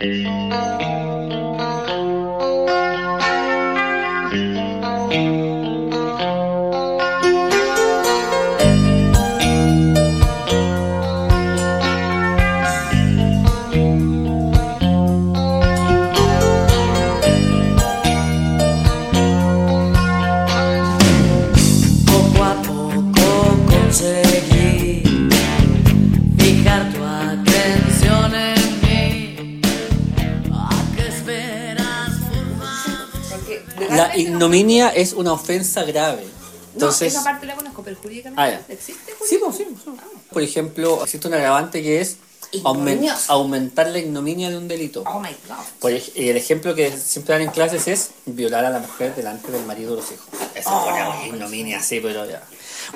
Poco ignominia es una ofensa grave. No, Entonces, esa parte la conozco, pero jurídicamente Ah, ya. existe. sí, pues, sí, pues, sí. por ejemplo, existe un agravante que es aumentar la ignominia de un delito. Oh my god. Por el ejemplo que siempre dan en clases es violar a la mujer delante del marido o los hijos. Eso Oh, es una ignominia, sí, pero ya.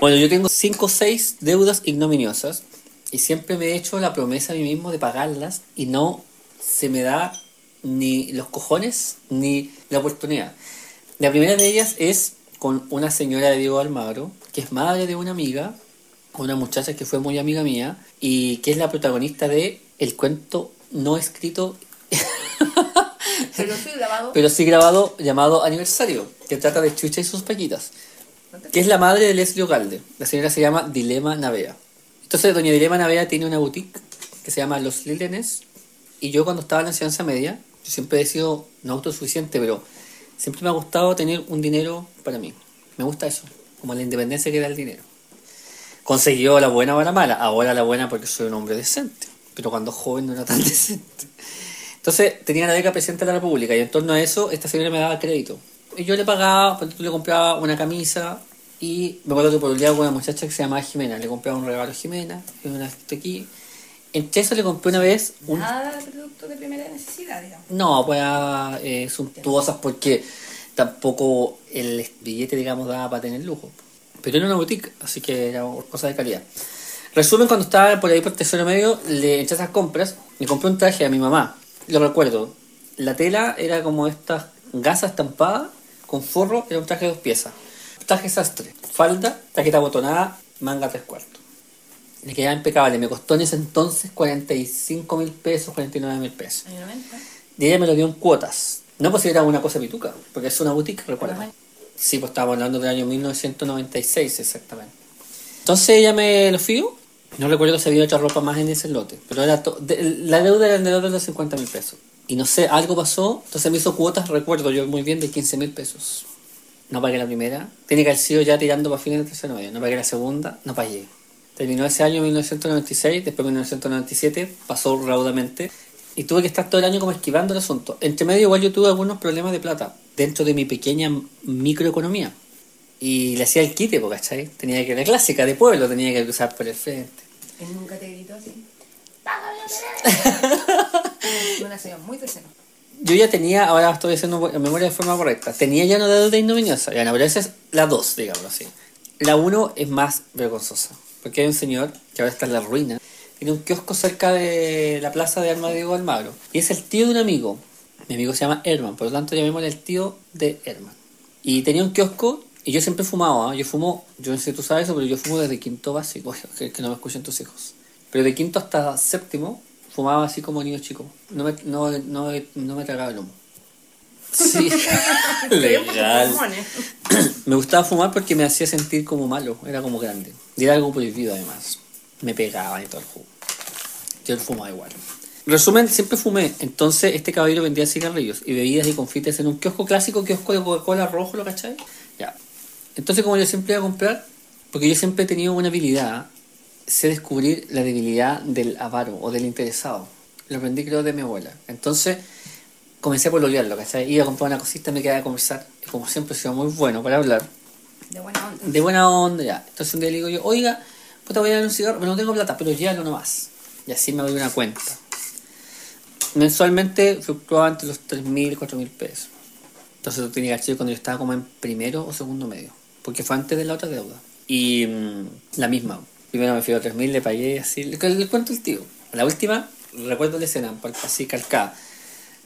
Bueno, yo tengo cinco o seis deudas ignominiosas y siempre me he hecho la promesa a mí mismo de pagarlas y no se me da ni los cojones ni la oportunidad. La primera de ellas es con una señora de Diego Almagro, que es madre de una amiga, una muchacha que fue muy amiga mía y que es la protagonista de el cuento no escrito Pero soy grabado. pero sí grabado llamado Aniversario, que trata de Chucha y sus paquitas, que es la madre de Leslie Ogalde. La señora se llama Dilema Navea. Entonces, doña Dilema Navea tiene una boutique que se llama Los Lilenes, y yo cuando estaba en la enseñanza media, yo siempre he sido no autosuficiente, pero siempre me ha gustado tener un dinero para mí. Me gusta eso, como la independencia que da el dinero. Consiguió la buena o la mala, ahora la buena porque soy un hombre decente, pero cuando joven no era tan decente. Entonces tenía la beca presidente de la República y en torno a eso esta señora me daba crédito. Y yo le pagaba, tú le compraba una camisa y me acuerdo que por el día con una muchacha que se llamaba Jimena, le compraba un regalo a Jimena, y una aquí. Entre eso le compré una vez un... Nada de producto de primera necesidad, digamos. No, pues eh, suntuosas porque tampoco el billete, digamos, daba para tener lujo. Pero era una boutique, así que era cosa de calidad. Resumen, cuando estaba por ahí por tercero medio, le eché esas compras y compré un traje a mi mamá. Lo recuerdo. La tela era como estas gasas estampadas con forro, era un traje de dos piezas. Traje sastre, falda, taqueta botonada, manga tres cuartos. Le quedaba impecable, me costó en ese entonces 45 mil pesos, 49 mil pesos. Año 90. Y ella me lo dio en cuotas. No pues era una cosa pituca, porque es una boutique, recuerda. Sí, pues estábamos hablando del año 1996 exactamente. Entonces ella me lo fió. No recuerdo si había otra ropa más en ese lote, pero era de- la deuda era alrededor de los 50 mil pesos. Y no sé, algo pasó, entonces me hizo cuotas, recuerdo yo muy bien, de 15 mil pesos. No pagué la primera, tiene que haber sido ya tirando para fines de tercero medio. No pagué la segunda, no pagué. Terminó ese año 1996, después 1997, pasó raudamente y tuve que estar todo el año como esquivando el asunto. Entre medio igual yo tuve algunos problemas de plata dentro de mi pequeña microeconomía. Y le hacía el quite, ¿cachai? Tenía que, la clásica de pueblo, tenía que cruzar por el frente. Él nunca te gritó así. ¡Págame la Una señora muy tercera. Yo ya tenía, ahora estoy haciendo en memoria de forma correcta, tenía ya una deuda ignominiosa, ya no, pero esa es la 2, digamos así. La 1 es más vergonzosa, porque hay un señor que ahora está en la ruina, tiene un kiosco cerca de la plaza de Almagro, y es el tío de un amigo. Mi amigo se llama Herman, por lo tanto llamémosle el tío de Herman. Y tenía un kiosco, y yo siempre fumaba, ¿ah? yo fumo, yo no sé si tú sabes eso, pero yo fumo desde quinto básico, que, que no me escuchen tus hijos. Pero de quinto hasta séptimo fumaba así como niño chico. No me, no, no, no me tragaba el humo. Sí, legal. Pulmones. Me gustaba fumar porque me hacía sentir como malo, era como grande. Y era algo prohibido además. Me pegaba y todo el jugo. Yo fumaba igual. Resumen, siempre fumé. Entonces este caballero vendía cigarrillos y bebidas y confites en un kiosco clásico, kiosco de Coca-Cola rojo, ¿lo cachai? Ya. Entonces como yo siempre iba a comprar, porque yo siempre he tenido una habilidad, sé descubrir la debilidad del avaro o del interesado. Lo aprendí creo de mi abuela. Entonces comencé a pololearlo, ¿cachai? Iba a comprar una cosita, me quedaba a conversar. Y como siempre he sido muy bueno para hablar, De buena onda. de buena onda, ya. Entonces un día le digo yo, oiga, puta voy a dar un cigarro, pero no tengo plata, pero llévalo nomás. Y así me doy una cuenta. Mensualmente fluctuaba entre los 3.000 y 4.000 pesos. Entonces lo tenía que hacer cuando yo estaba como en primero o segundo medio. Porque fue antes de la otra deuda. Y mm, la misma. Primero me fui a 3.000, le pagué así. Le, le cuento el tío. La última, recuerdo la escena, así calcada.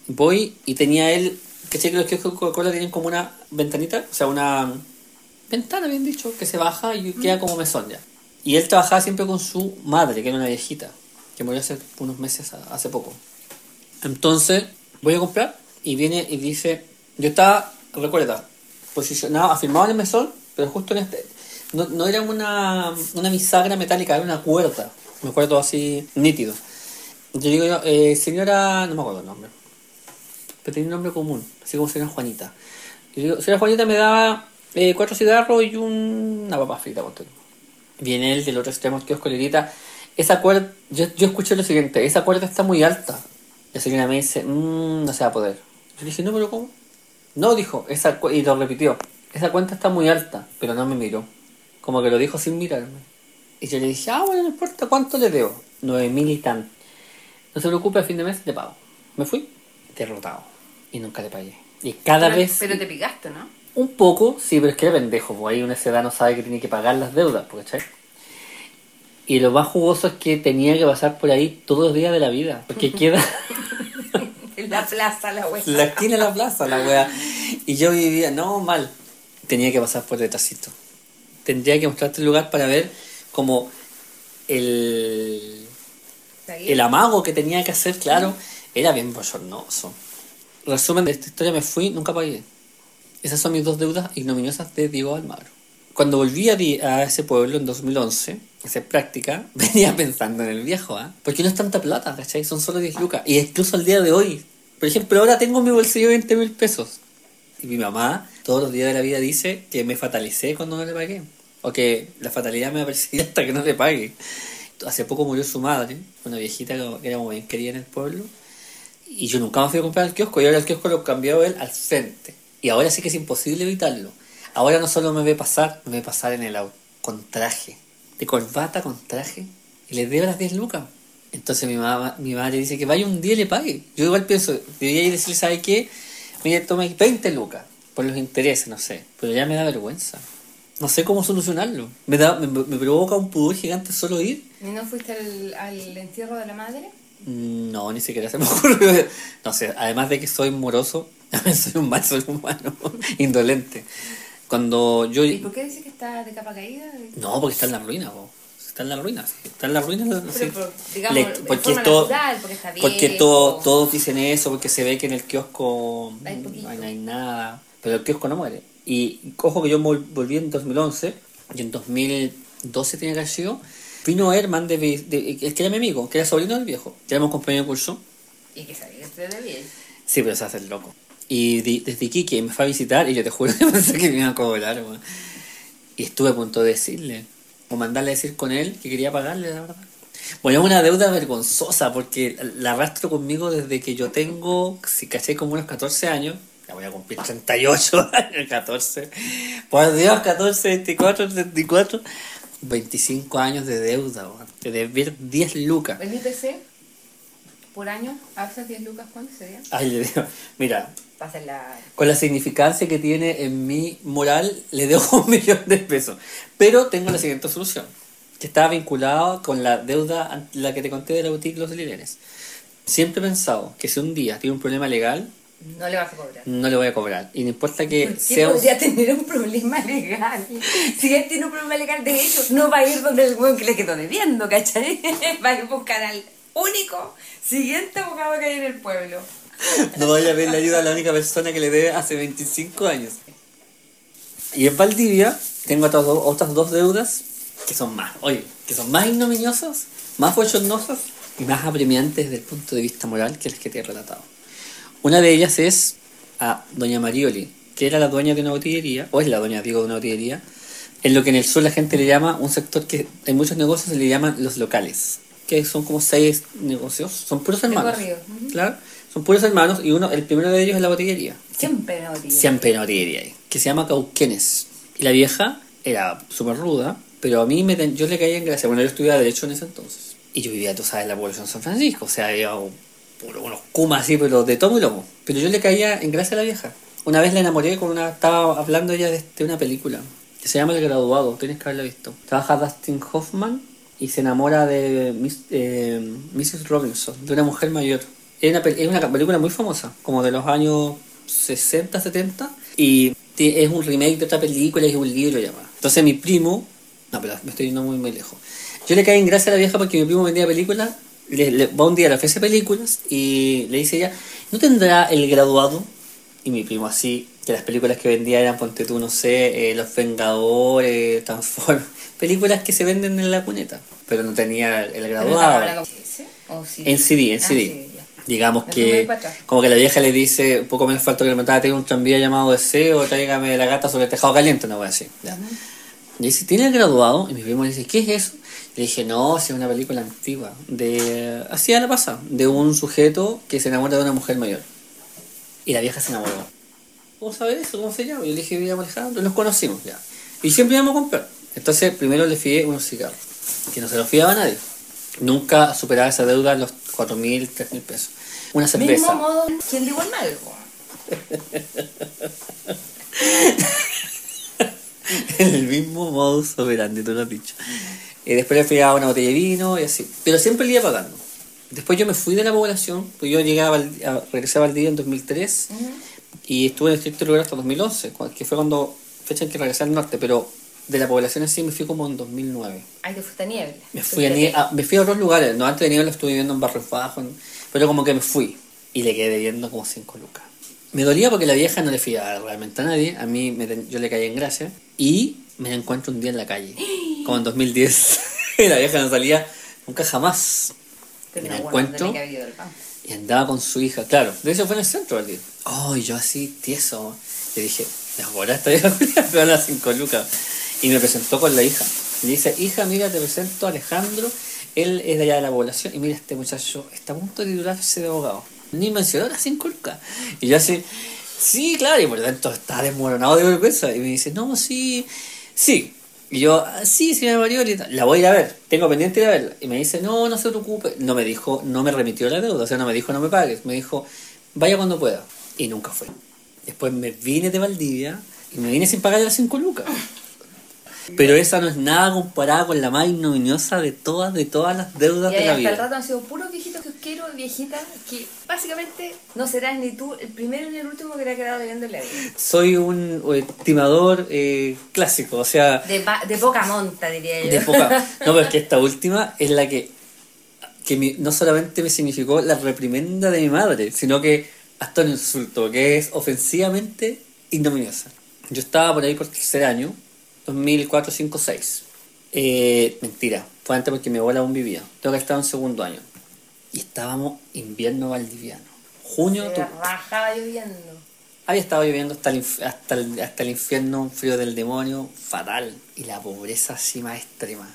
Voy y tenía él, que que los kioscos de Coca-Cola tienen como una ventanita, o sea, una ventana, bien dicho, que se baja y queda como mesón ya. Y él trabajaba siempre con su madre, que era una viejita, que murió hace unos meses, hace poco. Entonces, voy a comprar y viene y dice, yo estaba, recuerda, posicionado, afirmado en el mesón, pero justo en este, no, no era una, una bisagra metálica, era una cuerda, me acuerdo así nítido. Yo digo, eh, señora, no me acuerdo el nombre, pero tenía un nombre común, así como señora Juanita. Yo digo, señora Juanita me daba eh, cuatro cigarros y un- una papa frita, tú. Viene él del otro extremo y le grita, esa cuerda, yo, yo escuché lo siguiente, esa cuerda está muy alta. La señora me dice, "Mm, no se va a poder. Yo le dije, no, pero ¿cómo? No, dijo, esa y lo repitió, esa cuenta está muy alta, pero no me miró. Como que lo dijo sin mirarme. Y yo le dije, ah, bueno, no importa, ¿cuánto le debo? Nueve mil y tanto. No se preocupe, a fin de mes le pago. Me fui derrotado. Y nunca le pagué. Y cada pero, vez... Pero te picaste, ¿no? Un poco, sí, pero es que era pendejo, pues ahí una edad no sabe que tiene que pagar las deudas, pues, ¿cachai? Y lo más jugoso es que tenía que pasar por ahí todos los días de la vida, porque queda En la plaza, la wea. la esquina de la plaza, la wea. Y yo vivía, no, mal, tenía que pasar por detrásito. Tendría que mostrarte el lugar para ver como el, el amago que tenía que hacer, claro, era bien bochornoso. Resumen de esta historia, me fui, nunca pagué. Esas son mis dos deudas ignominiosas de Diego Almagro. Cuando volví a, a ese pueblo en 2011, a hacer práctica, venía pensando en el viejo, ¿ah? Porque no es tanta plata, ¿cachai? Son solo 10 lucas. Y incluso al día de hoy, por ejemplo, ahora tengo en mi bolsillo 20 mil pesos. Y mi mamá todos los días de la vida dice que me fatalicé cuando no le pagué. O que la fatalidad me va a perseguir hasta que no le pague. Hace poco murió su madre, una viejita que era muy bien querida en el pueblo. Y yo nunca más fui a comprar al kiosco. Y ahora el kiosco lo cambió él al frente. Y ahora sí que es imposible evitarlo. Ahora no solo me ve pasar, me ve pasar en el auto. Con traje. De corbata con traje. Y le debo las 10 lucas. Entonces mi, mamá, mi madre dice que vaya un día y le pague. Yo igual pienso, debería ir a decirle, ¿sabe qué? Mire, toma 20 lucas. Por los intereses, no sé. Pero ya me da vergüenza. No sé cómo solucionarlo. Me, da, me, me provoca un pudor gigante solo ir. ¿Y no fuiste al, al entierro de la madre? No, ni siquiera se me ocurrió. No sé, además de que soy moroso, soy un mal ser humano, indolente. Cuando yo... ¿Y por qué dices que está de capa caída? No, porque está en la ruina, po. está en la ruina, está en la ruina. Pero sí. por- digamos, Le- porque todo, natural, porque está porque viejo. todo- todos dicen eso, porque se ve que en el kiosco Hay no hay nada, pero el kiosco no muere. Y ojo que yo vol- volví en 2011 y en 2012 tenía que haber sido. Vino Herman, de, de- el que era mi amigo, que era sobrino del viejo, que éramos compañeros de curso. Y que sabía que de bien. Sí, pero se hace el loco. Y desde Iquique me fue a visitar y yo te juro que pensé que me iba a cobrar, weón. Y estuve a punto de decirle, o mandarle a decir con él que quería pagarle, la verdad. Bueno, es una deuda vergonzosa porque la arrastro conmigo desde que yo tengo, si caché como unos 14 años, ya voy a cumplir 38 años, 14. Por Dios, 14, 24, 34, 25 años de deuda, weón. de deber 10 lucas. El IPC por año, a veces 10 lucas, ¿cuánto sería? Ay, le digo, mira, la... con la significancia que tiene en mi moral, le debo un millón de pesos. Pero tengo la siguiente solución, que está vinculado con la deuda, la que te conté de la boutique Los Lilenes. Siempre he pensado que si un día tiene un problema legal, No le vas a cobrar. no le voy a cobrar. Y no importa que ¿Por qué sea podría tener un problema legal? Si él tiene un problema legal, de hecho, no va a ir donde el weón que le quedó debiendo, ¿cachai? Va a ir a buscar al único siguiente abogado que hay en el pueblo. no vaya a pedirle ayuda a la única persona que le debe hace 25 años. Y en Valdivia tengo otras dos, otras dos deudas que son más, oye, que son más ignominiosas, más bochornosas y más apremiantes desde el punto de vista moral que las que te he relatado. Una de ellas es a doña Marioli, que era la dueña de una botillería, o es la dueña, digo, de una botillería, en lo que en el sur la gente le llama un sector que en muchos negocios se le llaman los locales, que son como seis negocios, son puros hermanos. Claro, son puros hermanos y uno, el primero de ellos es la botillería. Siempre no tío. Siempre una botillería que se llama Cauquenes. Y la vieja era súper ruda, pero a mí me, yo le caía en gracia. Bueno, yo estudiaba Derecho en ese entonces. Y yo vivía, tú sabes, en la población de San Francisco. O sea, había unos kumas así, pero de tomo y lomo. Pero yo le caía en gracia a la vieja. Una vez la enamoré con una... Estaba hablando ella de, de una película que se llama El Graduado. Tienes que haberla visto. Trabaja Dustin Hoffman y se enamora de Miss- eh, Mrs. Robinson, de una mujer mayor. Es una, es una película muy famosa, como de los años 60, 70, y es un remake de otra película y es un libro llamado. Entonces mi primo, no, pero me estoy yendo muy, muy lejos. Yo le caí en gracia a la vieja porque mi primo vendía películas le, le- va un día, le ofrece películas y le dice ella, ¿no tendrá el graduado? Y mi primo así, que las películas que vendía eran, ponte tú, no sé, eh, Los Vengadores, Transformers, películas que se venden en la cuneta, pero no tenía el graduado. ¿O sí? En CD, en Ah, CD. sí. Digamos Me que, como que la vieja le dice, un poco me falta que le mataba, tengo un tranvía llamado Deseo, tráigame la gata sobre el tejado caliente, una wea así. Ya. Y dice, ¿tiene el graduado? Y mi primo le dice, ¿qué es eso? Le dije, no, es una película antigua, de así la pasa, de un sujeto que se enamora de una mujer mayor. Y la vieja se enamoró. ¿Cómo saber eso? ¿Cómo se llama? Y yo le dije, voy a Alejandro, nos conocimos ya. Y siempre íbamos a comprar. Entonces, primero le fié unos cigarros, que no se los fiaba a nadie. Nunca superaba esa deuda los 4.000, 3.000 pesos. Una cerveza. Mismo modo, ¿quién digo el po? el mismo modus operandi, tú lo has dicho. Y después le fui a una botella de vino y así. Pero siempre le iba pagando. Después yo me fui de la población, pues yo llegaba al, a, regresaba al día en 2003 y estuve en el distrito rural hasta 2011, cua- que fue cuando fecha en que regresé al norte, pero de la población en sí me fui como en 2009. Ay, te fuiste a niebla. Me fui a, Nie- a- me fui a otros lugares, no antes de Niebla estuve viviendo en Barrios Bajos, pero como que me fui y le quedé debiendo como 5 lucas. Me dolía porque la vieja no le fiaba realmente a nadie, a mí me yo le caí en gracia y me la encuentro un día en la calle, como en 2010. y la vieja no salía nunca jamás. Me la encuentro y andaba con su hija, claro. De hecho fue en el centro del día. Oh, y yo así, tieso. Le dije, me ahora esta vieja me van a 5 lucas. Y me presentó con la hija. Y le dice, hija, mira, te presento a Alejandro. Él es de allá de la población. Y mira, este muchacho está a punto de titularse de abogado. Ni mencionó las 5 lucas. Y yo así, sí, claro. Y por dentro está desmoronado de vergüenza. Y me dice, no, sí, sí. Y yo, "Ah, sí, señora Marioli, la voy a ir a ver, tengo pendiente de ir a verla. Y me dice, no, no se preocupe. No me dijo, no me remitió la deuda, o sea, no me dijo, no me pagues. Me dijo, vaya cuando pueda. Y nunca fue. Después me vine de Valdivia y me vine sin pagar las 5 lucas. Pero esa no es nada comparada con la más ignominiosa de todas, de todas las deudas Y de la hasta el vida. rato han sido puros viejitos que quiero, viejitas, que básicamente no serás ni tú el primero ni el último que le ha quedado en la vida. Soy un eh, timador eh, clásico, o sea, De, de poca monta, diría yo. de poca. No, pero es que esta última es la que, que mi- no solamente me significó la reprimenda de mi madre, sino que hasta un insulto, que es ofensivamente ignominiosa. Yo estaba por ahí por tercer año, 2004, 5, 6. Eh, mentira, fue antes porque mi abuela aún vivía. Tengo que estar en segundo año. Y estábamos invierno valdiviano. Junio, Se rajaba lloviendo. había estado lloviendo hasta el, hasta, el, hasta el infierno, un frío del demonio, fatal. Y la pobreza así más extrema.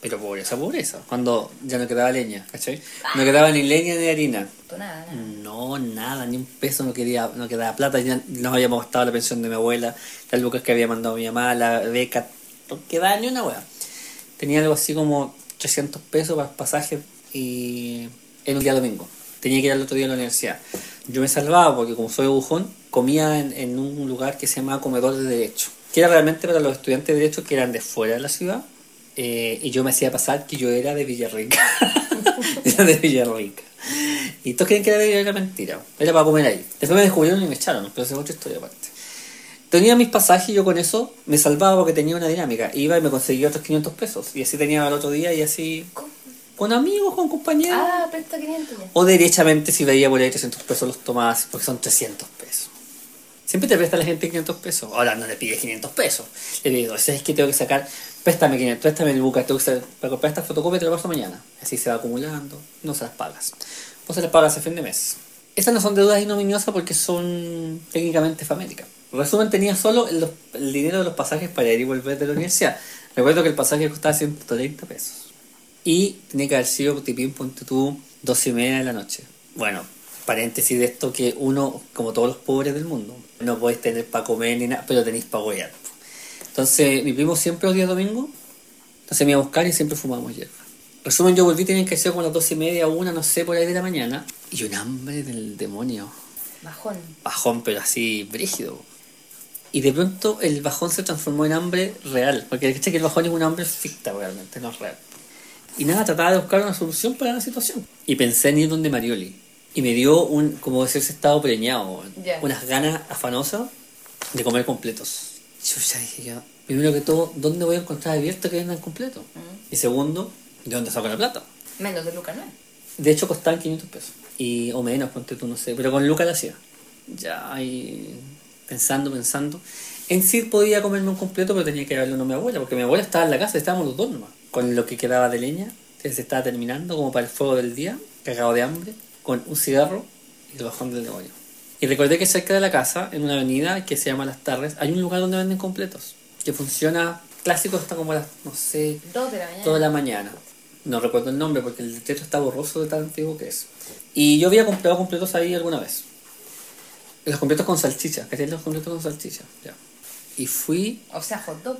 Pero pobreza, pobreza. Cuando ya no quedaba leña, ¿cachai? No quedaba ni leña ni harina. Nada. No, nada, ni un peso no quería, no quedaba plata, ya nos habíamos gastado la pensión de mi abuela, las lucas que había mandado mi mamá, la beca, no quedaba ni una hueá. Tenía algo así como 300 pesos para pasajes y en un día domingo. Tenía que ir al otro día a la universidad. Yo me salvaba porque como soy bujón, comía en, en un lugar que se llamaba Comedor de Derecho, que era realmente para los estudiantes de Derecho que eran de fuera de la ciudad. eh, y yo me hacía pasar que yo era de Villarrica. era de Villarrica. Y todos creen que era de era mentira. Era para comer ahí. Después me descubrieron y me echaron, pero esa es otra historia aparte. Tenía mis pasajes y yo con eso me salvaba porque tenía una dinámica. Iba y me conseguía otros 500 pesos. Y así tenía al otro día y así... ¿Cómo? Con amigos, con compañeros. Ah, presta 500 ya. O derechamente si veía por ahí 300 pesos los tomabas porque son 300 pesos. Siempre te presta la gente 500 pesos. Ahora no le pides 500 pesos. Le digo, es que tengo que sacar, préstame 500, préstame el buca, tengo que sacar- para comprar esta fotocopia te la paso mañana. Así se va acumulando, no se las pagas. Vos se las pagas a fin de mes. Estas no son deudas ignominiosas porque son técnicamente famélicas. En resumen, tenía solo el, el dinero de los pasajes para ir y volver de la universidad. Recuerdo que el pasaje costaba 130 pesos. Y tenía que haber sido tipín, ponte tú, dos y media de la noche. Bueno, paréntesis de esto que uno, como todos los pobres del mundo, no podéis tener para comer ni nada, pero tenéis para huear. Entonces, mi primo siempre los días domingos, entonces me iba a buscar y siempre fumábamos hierba. Resumen, yo volví, tenían que ser como las dos y media, una, no sé, por ahí de la mañana, y un hambre del demonio. Bajón. Bajón, pero así, brígido. Y de pronto el bajón se transformó en hambre real, porque que el bajón es un hambre ficta realmente, no es real. Y nada, trataba de buscar una solución para la situación. Y pensé en ir donde Marioli. Y me dio un, como decirse, estado preñado, Ya. unas ganas afanosas de comer completos. Yo ya dije yo, primero que todo, ¿dónde voy a encontrar abierto que vendan completo? Y segundo, ¿de dónde saco la plata? Menos de Lucas, ¿no? De hecho, costaban 500 pesos. Y, o menos, ponte tú, no sé. Pero con Luca lo hacía. Ya ahí pensando, pensando. En sí podía comerme un completo, pero tenía que darle uno a mi abuela, porque mi abuela estaba en la casa, estábamos los dos nomás. Con lo que quedaba de leña, que se estaba terminando, como para el fuego del día, cagado de hambre, con un cigarro y el bajón del demonio. Y recordé que cerca de la casa, en una avenida que se llama Las Tardes, hay un lugar donde venden completos, que funciona clásico hasta como a las, no sé, Dos de la mañana. toda la mañana. No recuerdo el nombre porque el techo está borroso de tan antiguo que es. Y yo había comprado completos ahí alguna vez. Los completos con salchicha. ¿Qué los completos con salchicha? Ya. Y fui. O sea, hot dog.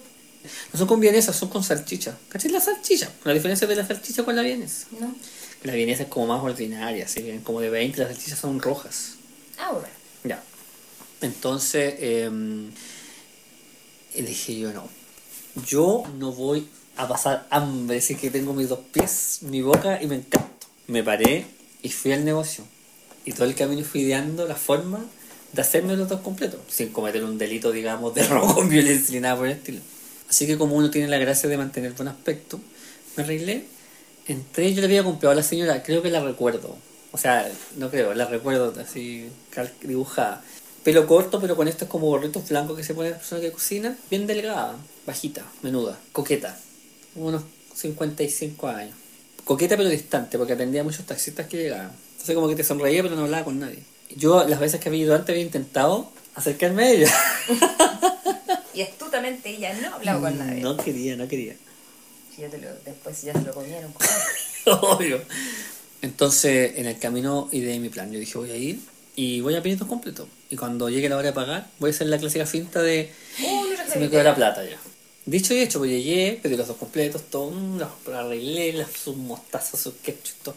No son con vienesa, son con salchicha. ¿Cachai la salchicha? La diferencia de la salchicha con la vienesa. ¿No? La vienesa es como más ordinaria, que como de 20, las salchichas son rojas. Ah, bueno. Ya. Entonces, eh, y dije yo no. Yo no voy a pasar hambre, así que tengo mis dos pies, mi boca y me encanto. Me paré y fui al negocio. Y todo el camino fui ideando la forma de hacerme los dos completos, sin cometer un delito, digamos, de robo con violencia ni nada por el estilo. Así que como uno tiene la gracia de mantener buen aspecto, me arreglé. Entré, yo le había comprado a la señora, creo que la recuerdo. O sea, no creo, la recuerdo así dibujada. Pelo corto, pero con estos como gorritos blancos que se ponen las personas que cocinan. Bien delgada, bajita, menuda, coqueta. Unos 55 años. Coqueta pero distante, porque atendía a muchos taxistas que llegaban. Entonces como que te sonreía pero no hablaba con nadie. Yo las veces que había ido antes había intentado acercarme a ella. Y astutamente ella no hablaba con nadie. No quería, no quería. Ya te lo, después ya se lo comieron. Obvio. Entonces, en el camino ideé mi plan. Yo dije, voy a ir y voy a pedir dos completos. Y cuando llegue la hora de pagar, voy a hacer la clásica finta de Oh, no se me quedó la plata ya. Dicho y hecho, pues llegué, pedí los dos completos, todo, mm, los arreglé, las, sus mostazas, sus ketchup, todo,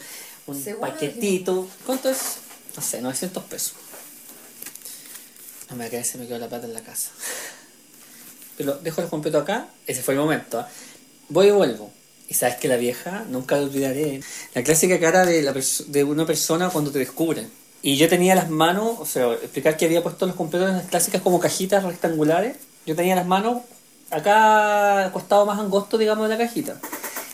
un Seguro paquetito. ¿Cuánto es? No sé, 900 pesos. No me cae, se me quedó la plata en la casa. Pero dejo los completos acá, ese fue el momento. ¿ah? Voy y vuelvo. Y sabes que la vieja, nunca lo olvidaré, la clásica cara de, la de una persona cuando te descubre. Y yo tenía las manos, o sea, explicar que había puesto los completos en las clásicas como cajitas rectangulares. Yo tenía las manos acá al costado más angosto, digamos, de la cajita.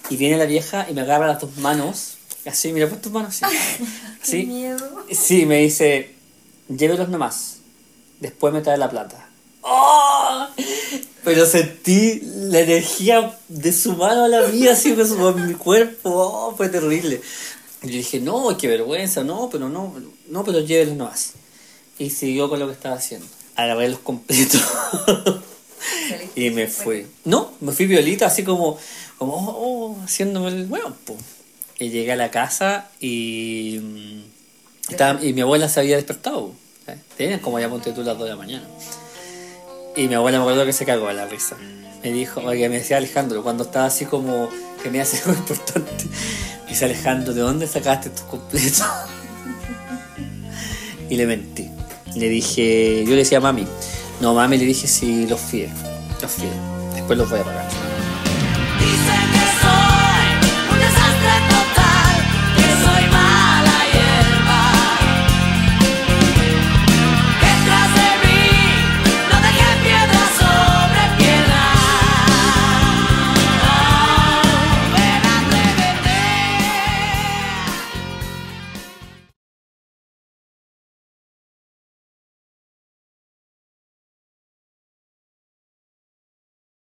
Y viene la vieja y me agarra las dos manos. Así, mira, pon tus manos así. Qué Así. miedo. Sí, me dice, llévelos nomás. Después me trae la plata. ¡Oh! Pero sentí la energía de su mano a la mía, así con su- con mi cuerpo. ¡Oh! Fue terrible. Y yo dije, no, qué vergüenza, no, pero no, no, pero llévelos nomás. Y siguió con lo que estaba haciendo. Agarré los completos. Y me fui. No, me fui violita, así como, como oh, oh, haciéndome el bueno, po. Y llegué a la casa y, mm, estaba- y mi abuela se había despertado. ¿sabes? Tenían como ya ponte tú las 2 de la mañana. Y mi abuela me acuerdo que se cagó a la risa. Me dijo, porque me decía Alejandro, cuando estaba así como que me hace algo importante. Me dice Alejandro, ¿de dónde sacaste estos completos? y le mentí. Le dije, yo le decía a mami, no mami, le dije si los fié, los fié, después los voy a pagar.